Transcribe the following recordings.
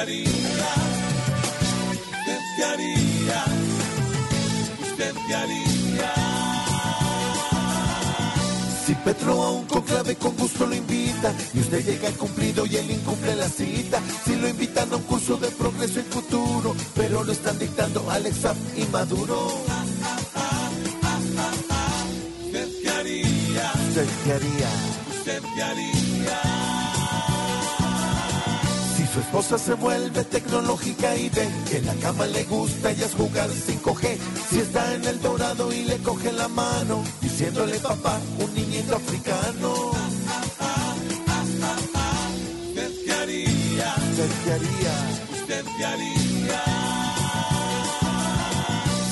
haría? ¿Usted qué haría? ¿Usted qué haría? Si Petro a un conclave con gusto lo invita y usted llega cumplido y él incumple la cita. Si lo invitan a un curso de progreso y futuro, pero lo están dictando Alex y Maduro. ¿Usted qué haría? ¿Usted qué haría? ¿Usted qué haría? Su esposa se vuelve tecnológica y ve que la cama le gusta y es jugar 5G. Si está en el dorado y le coge la mano, diciéndole papá, un niñito africano. ¿Usted qué haría? ¿Usted qué haría? ¿Usted qué haría?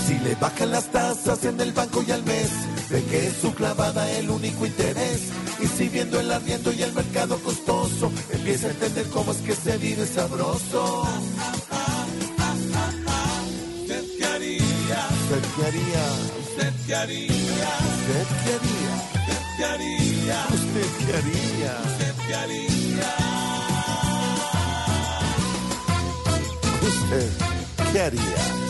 Si le bajan las tasas en el banco y al mes, Sé que es su clavada el único interés. Y si viendo el arriendo y el mercado costoso, empieza a entender cómo es que se vive sabroso. Usted qué haría, usted qué haría, usted qué haría, usted qué haría, usted qué haría, usted qué haría, usted qué haría, usted qué haría.